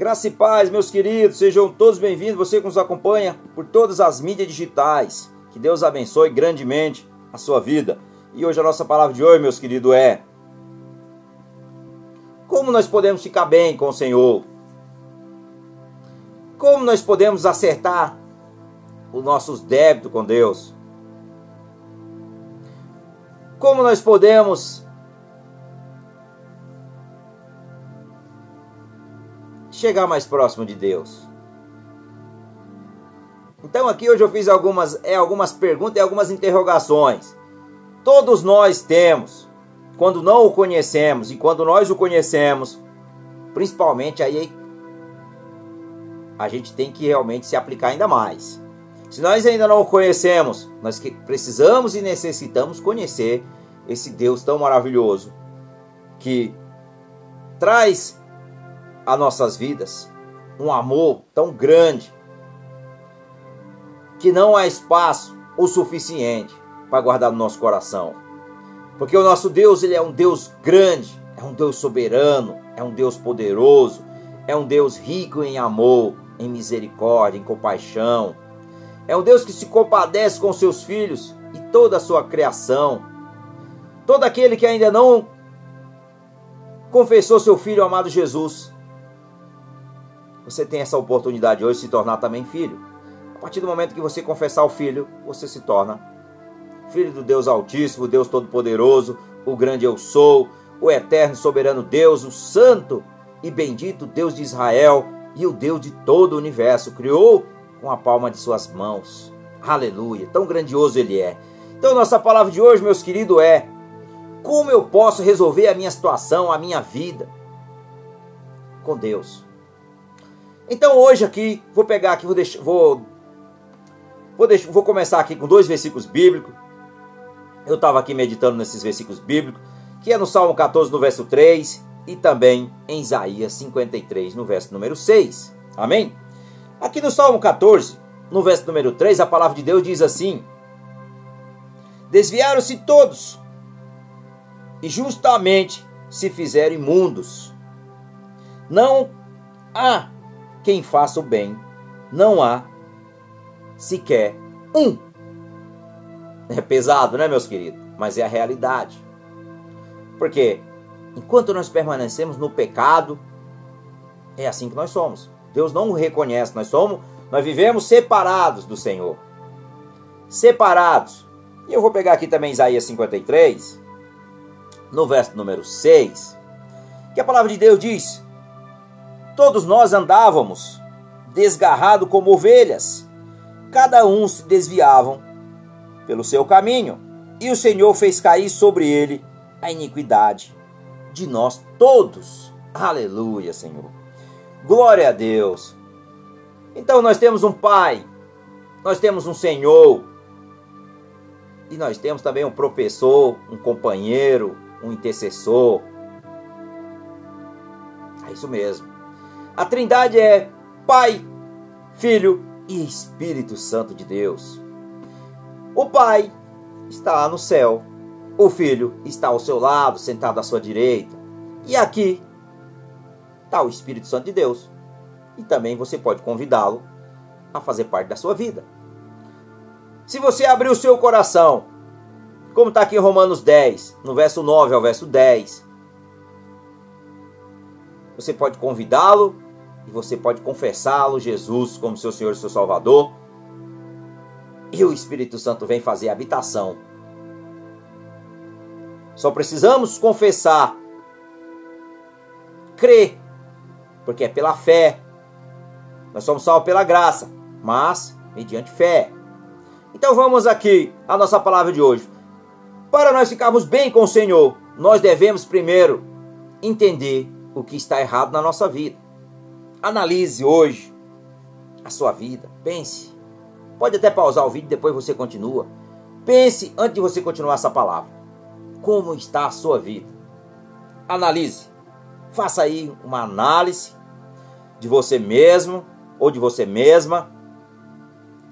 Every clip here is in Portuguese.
Graça e paz, meus queridos, sejam todos bem-vindos. Você que nos acompanha por todas as mídias digitais. Que Deus abençoe grandemente a sua vida. E hoje a nossa palavra de hoje, meus queridos, é: Como nós podemos ficar bem com o Senhor? Como nós podemos acertar os nossos débitos com Deus? Como nós podemos chegar mais próximo de Deus? Então aqui hoje eu fiz algumas, é, algumas perguntas e algumas interrogações. Todos nós temos, quando não o conhecemos e quando nós o conhecemos, principalmente aí a gente tem que realmente se aplicar ainda mais. Se nós ainda não o conhecemos, nós precisamos e necessitamos conhecer esse Deus tão maravilhoso que traz a nossas vidas um amor tão grande que não há espaço o suficiente para guardar no nosso coração. Porque o nosso Deus, ele é um Deus grande, é um Deus soberano, é um Deus poderoso, é um Deus rico em amor, em misericórdia, em compaixão, é um Deus que se compadece com seus filhos e toda a sua criação. Todo aquele que ainda não confessou seu filho amado Jesus. Você tem essa oportunidade hoje de se tornar também filho. A partir do momento que você confessar o filho, você se torna filho do Deus Altíssimo, Deus Todo-Poderoso, o grande eu sou, o eterno soberano Deus, o santo e bendito Deus de Israel e o Deus de todo o universo. Criou com a palma de suas mãos. Aleluia, tão grandioso ele é. Então, nossa palavra de hoje, meus queridos, é: como eu posso resolver a minha situação, a minha vida com Deus? Então, hoje aqui, vou pegar aqui, vou deixar, vou, vou, deixar, vou começar aqui com dois versículos bíblicos. Eu estava aqui meditando nesses versículos bíblicos, que é no Salmo 14, no verso 3, e também em Isaías 53, no verso número 6. Amém? Aqui no Salmo 14, no verso número 3, a palavra de Deus diz assim: Desviaram-se todos e justamente se fizeram imundos. Não há quem faça o bem, não há sequer um. É pesado, né, meus queridos? Mas é a realidade. Porque enquanto nós permanecemos no pecado, é assim que nós somos. Deus não o reconhece. Nós somos, nós vivemos separados do Senhor. Separados. E eu vou pegar aqui também Isaías 53, no verso número 6, que a palavra de Deus diz: Todos nós andávamos desgarrado como ovelhas, cada um se desviavam pelo seu caminho, e o Senhor fez cair sobre ele a iniquidade de nós todos. Aleluia, Senhor. Glória a Deus. Então nós temos um Pai, nós temos um Senhor, e nós temos também um professor, um companheiro, um intercessor. É isso mesmo. A Trindade é Pai, Filho e Espírito Santo de Deus. O Pai está no céu, o Filho está ao seu lado, sentado à sua direita. E aqui está o Espírito Santo de Deus. E também você pode convidá-lo a fazer parte da sua vida. Se você abrir o seu coração, como está aqui em Romanos 10, no verso 9 ao verso 10, você pode convidá-lo e você pode confessá-lo, Jesus, como seu Senhor e seu Salvador. E o Espírito Santo vem fazer habitação. Só precisamos confessar, crer porque é pela fé. Nós somos salvos pela graça, mas mediante fé. Então vamos aqui à nossa palavra de hoje. Para nós ficarmos bem com o Senhor, nós devemos primeiro entender o que está errado na nossa vida. Analise hoje a sua vida. Pense. Pode até pausar o vídeo, depois você continua. Pense antes de você continuar essa palavra. Como está a sua vida? Analise. Faça aí uma análise de você mesmo ou de você mesma.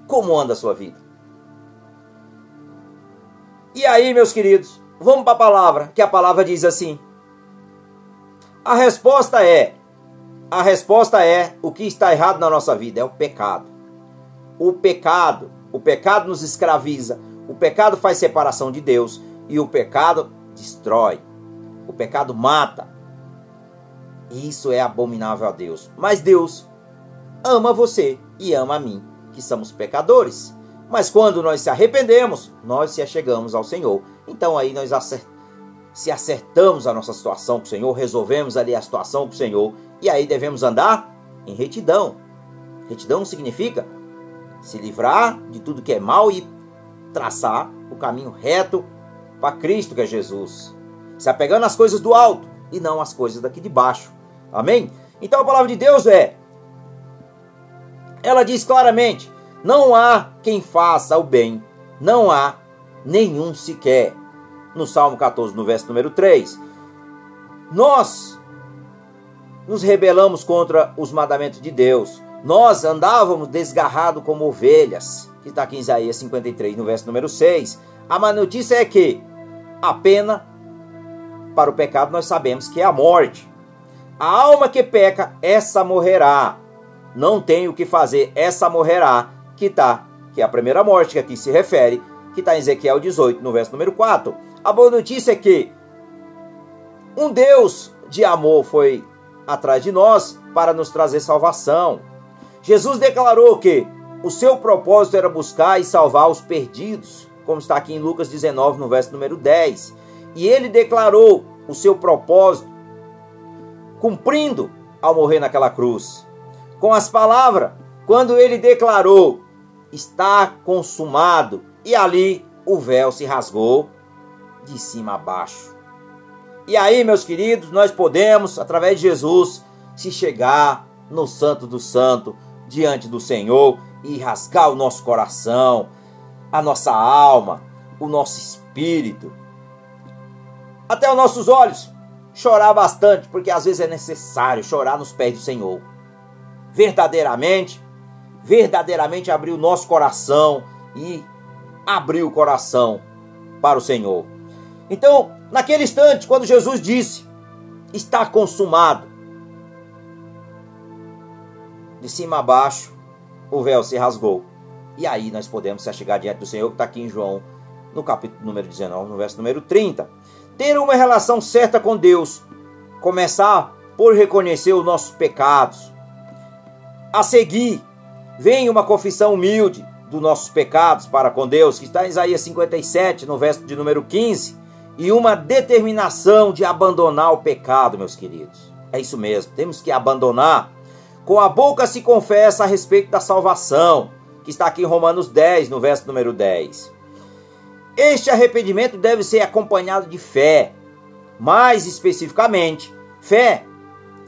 Como anda a sua vida? E aí, meus queridos, vamos para a palavra, que a palavra diz assim: A resposta é: a resposta é o que está errado na nossa vida é o pecado. O pecado, o pecado nos escraviza, o pecado faz separação de Deus e o pecado destrói. O pecado mata. Isso é abominável a Deus. Mas Deus ama você e ama a mim, que somos pecadores. Mas quando nós se arrependemos, nós se achegamos ao Senhor. Então aí nós acertamos se acertamos a nossa situação com o Senhor, resolvemos ali a situação com o Senhor, e aí devemos andar em retidão. Retidão significa se livrar de tudo que é mal e traçar o caminho reto para Cristo, que é Jesus. Se apegando às coisas do alto e não às coisas daqui de baixo. Amém? Então a palavra de Deus é. Ela diz claramente: não há quem faça o bem, não há nenhum sequer no Salmo 14, no verso número 3. Nós nos rebelamos contra os mandamentos de Deus. Nós andávamos desgarrados como ovelhas, que está aqui em Isaías 53, no verso número 6. A má notícia é que a pena para o pecado nós sabemos que é a morte. A alma que peca, essa morrerá. Não tem o que fazer, essa morrerá, que está, que é a primeira morte que aqui se refere, que está em Ezequiel 18, no verso número 4. A boa notícia é que um Deus de amor foi atrás de nós para nos trazer salvação. Jesus declarou que o seu propósito era buscar e salvar os perdidos, como está aqui em Lucas 19, no verso número 10. E ele declarou o seu propósito, cumprindo ao morrer naquela cruz. Com as palavras, quando ele declarou: Está consumado, e ali o véu se rasgou de cima a baixo. E aí, meus queridos, nós podemos, através de Jesus, se chegar no Santo do Santo, diante do Senhor e rasgar o nosso coração, a nossa alma, o nosso espírito, até os nossos olhos, chorar bastante, porque às vezes é necessário chorar nos pés do Senhor. Verdadeiramente, verdadeiramente abrir o nosso coração e abrir o coração para o Senhor. Então, naquele instante, quando Jesus disse: Está consumado, de cima a baixo, o véu se rasgou. E aí nós podemos se chegar diante do Senhor, que está aqui em João, no capítulo número 19, no verso número 30. Ter uma relação certa com Deus, começar por reconhecer os nossos pecados. A seguir, vem uma confissão humilde dos nossos pecados para com Deus, que está em Isaías 57, no verso de número 15 e uma determinação de abandonar o pecado, meus queridos. É isso mesmo, temos que abandonar. Com a boca se confessa a respeito da salvação, que está aqui em Romanos 10, no verso número 10. Este arrependimento deve ser acompanhado de fé, mais especificamente, fé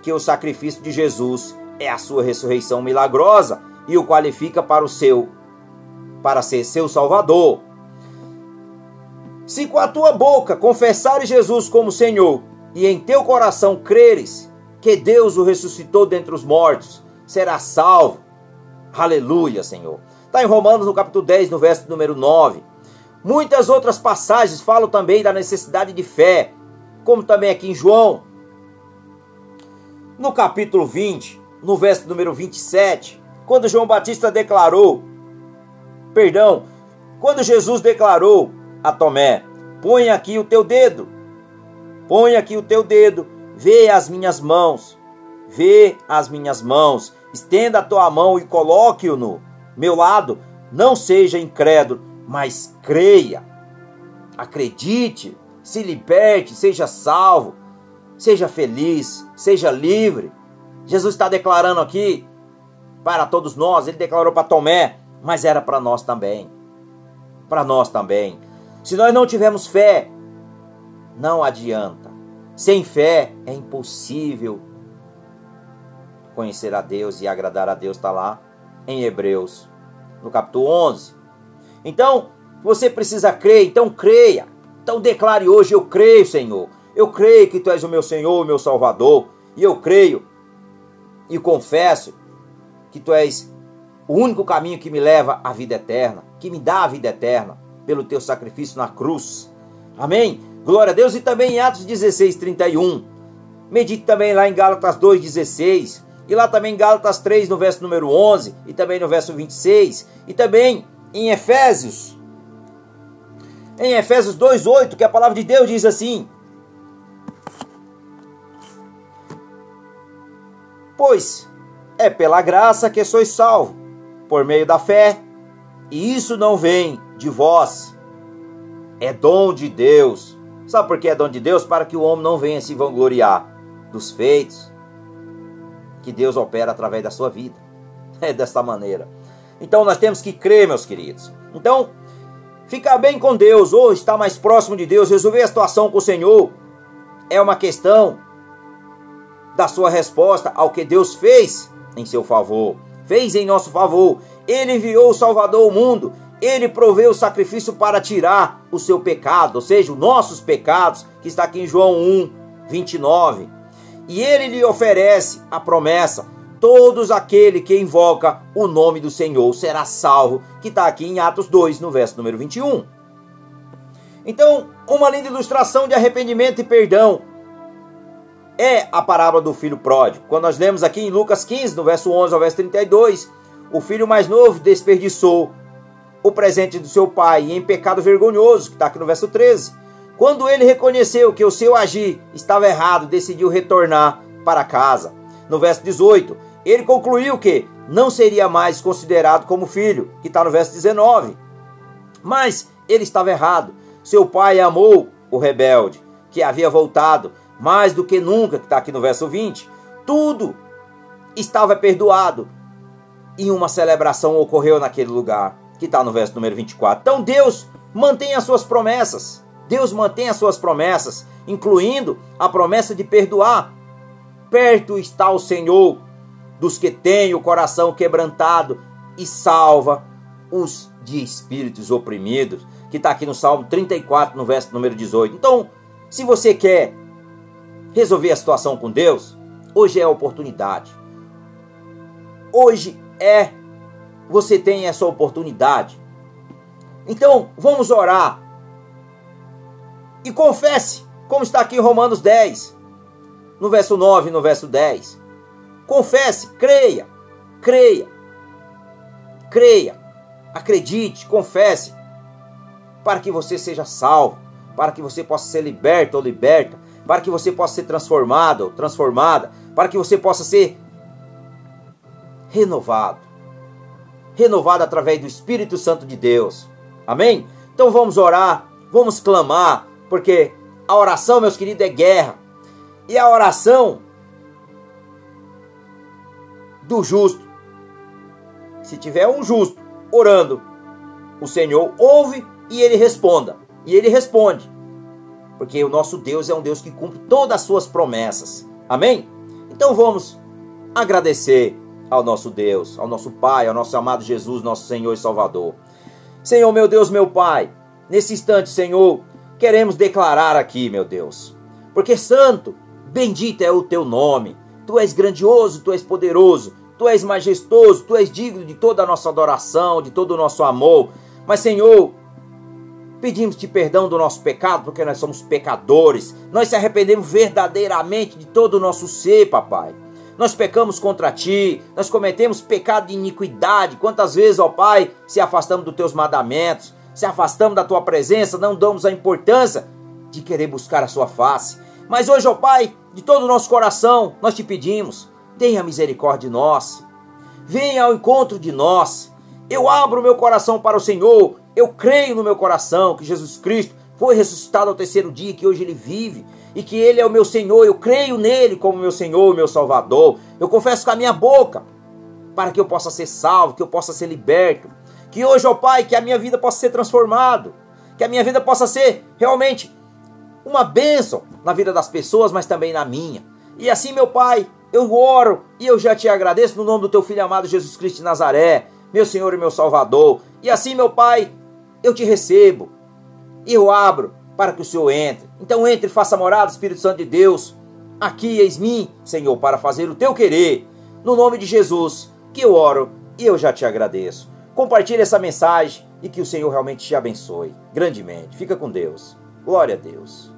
que o sacrifício de Jesus é a sua ressurreição milagrosa e o qualifica para o seu para ser seu salvador. Se com a tua boca confessares Jesus como Senhor e em teu coração creres que Deus o ressuscitou dentre os mortos, serás salvo. Aleluia, Senhor. Está em Romanos, no capítulo 10, no verso número 9. Muitas outras passagens falam também da necessidade de fé, como também aqui em João. No capítulo 20, no verso número 27, quando João Batista declarou, perdão, quando Jesus declarou a Tomé: Põe aqui o teu dedo, põe aqui o teu dedo, vê as minhas mãos, vê as minhas mãos, estenda a tua mão e coloque-o no meu lado. Não seja incrédulo, mas creia. Acredite, se liberte, seja salvo, seja feliz, seja livre. Jesus está declarando aqui para todos nós, ele declarou para Tomé, mas era para nós também. Para nós também. Se nós não tivermos fé, não adianta. Sem fé é impossível conhecer a Deus e agradar a Deus, está lá em Hebreus, no capítulo 11. Então, você precisa crer, então creia. Então declare hoje: Eu creio, Senhor. Eu creio que Tu és o meu Senhor, o meu Salvador. E eu creio e confesso que Tu és o único caminho que me leva à vida eterna, que me dá a vida eterna pelo teu sacrifício na cruz. Amém? Glória a Deus. E também em Atos 16, 31. Medite também lá em Gálatas 2,16. E lá também em Gálatas 3, no verso número 11, e também no verso 26, e também em Efésios. Em Efésios 2:8, que a palavra de Deus diz assim: Pois é pela graça que sois salvo, por meio da fé, e isso não vem de vós, é dom de Deus. Sabe por que é dom de Deus? Para que o homem não venha se vangloriar dos feitos que Deus opera através da sua vida. É desta maneira. Então nós temos que crer, meus queridos. Então, ficar bem com Deus ou estar mais próximo de Deus, resolver a situação com o Senhor, é uma questão da sua resposta ao que Deus fez em seu favor, fez em nosso favor. Ele enviou o Salvador ao mundo, ele proveu o sacrifício para tirar o seu pecado, ou seja, os nossos pecados, que está aqui em João 1, 29. E ele lhe oferece a promessa: todos aquele que invoca o nome do Senhor será salvo, que está aqui em Atos 2, no verso número 21. Então, uma linda ilustração de arrependimento e perdão é a parábola do filho pródigo. Quando nós lemos aqui em Lucas 15, no verso 11 ao verso 32, o filho mais novo desperdiçou o presente do seu pai em pecado vergonhoso, que está aqui no verso 13. Quando ele reconheceu que o seu agir estava errado, decidiu retornar para casa. No verso 18, ele concluiu que não seria mais considerado como filho, que está no verso 19. Mas ele estava errado. Seu pai amou o rebelde, que havia voltado, mais do que nunca, que está aqui no verso 20, tudo estava perdoado. E uma celebração ocorreu naquele lugar, que está no verso número 24. Então Deus mantém as suas promessas. Deus mantém as suas promessas, incluindo a promessa de perdoar. Perto está o Senhor dos que têm o coração quebrantado e salva os de espíritos oprimidos, que está aqui no Salmo 34, no verso número 18. Então, se você quer resolver a situação com Deus, hoje é a oportunidade. Hoje é você tem essa oportunidade. Então, vamos orar. E confesse, como está aqui em Romanos 10, no verso 9 e no verso 10. Confesse, creia, creia, creia, acredite, confesse, para que você seja salvo, para que você possa ser liberto ou liberta para que você possa ser transformado ou transformada, para que você possa ser renovado. Renovado através do Espírito Santo de Deus. Amém? Então vamos orar, vamos clamar, porque a oração, meus queridos, é guerra. E a oração do justo, se tiver um justo orando, o Senhor ouve e ele responda. E ele responde porque o nosso Deus é um Deus que cumpre todas as suas promessas. Amém? Então vamos agradecer ao nosso Deus, ao nosso Pai, ao nosso amado Jesus, nosso Senhor e Salvador. Senhor, meu Deus, meu Pai, nesse instante, Senhor, queremos declarar aqui, meu Deus, porque santo, bendito é o teu nome. Tu és grandioso, tu és poderoso, tu és majestoso, tu és digno de toda a nossa adoração, de todo o nosso amor. Mas, Senhor, Pedimos-te perdão do nosso pecado, porque nós somos pecadores. Nós se arrependemos verdadeiramente de todo o nosso ser, papai. Nós pecamos contra ti, nós cometemos pecado de iniquidade. Quantas vezes, ó Pai, se afastamos dos teus mandamentos, se afastamos da tua presença, não damos a importância de querer buscar a sua face. Mas hoje, ó Pai, de todo o nosso coração, nós te pedimos, tenha misericórdia de nós. Venha ao encontro de nós. Eu abro meu coração para o Senhor eu creio no meu coração que Jesus Cristo foi ressuscitado ao terceiro dia, que hoje ele vive e que ele é o meu Senhor. Eu creio nele como meu Senhor, meu Salvador. Eu confesso com a minha boca para que eu possa ser salvo, que eu possa ser liberto. Que hoje, ó Pai, que a minha vida possa ser transformada, que a minha vida possa ser realmente uma bênção na vida das pessoas, mas também na minha. E assim, meu Pai, eu oro e eu já te agradeço no nome do teu filho amado Jesus Cristo de Nazaré, meu Senhor e meu Salvador. E assim, meu Pai, eu te recebo e eu abro para que o Senhor entre. Então entre e faça morada, Espírito Santo de Deus. Aqui eis-me, Senhor, para fazer o teu querer. No nome de Jesus, que eu oro e eu já te agradeço. Compartilhe essa mensagem e que o Senhor realmente te abençoe grandemente. Fica com Deus. Glória a Deus.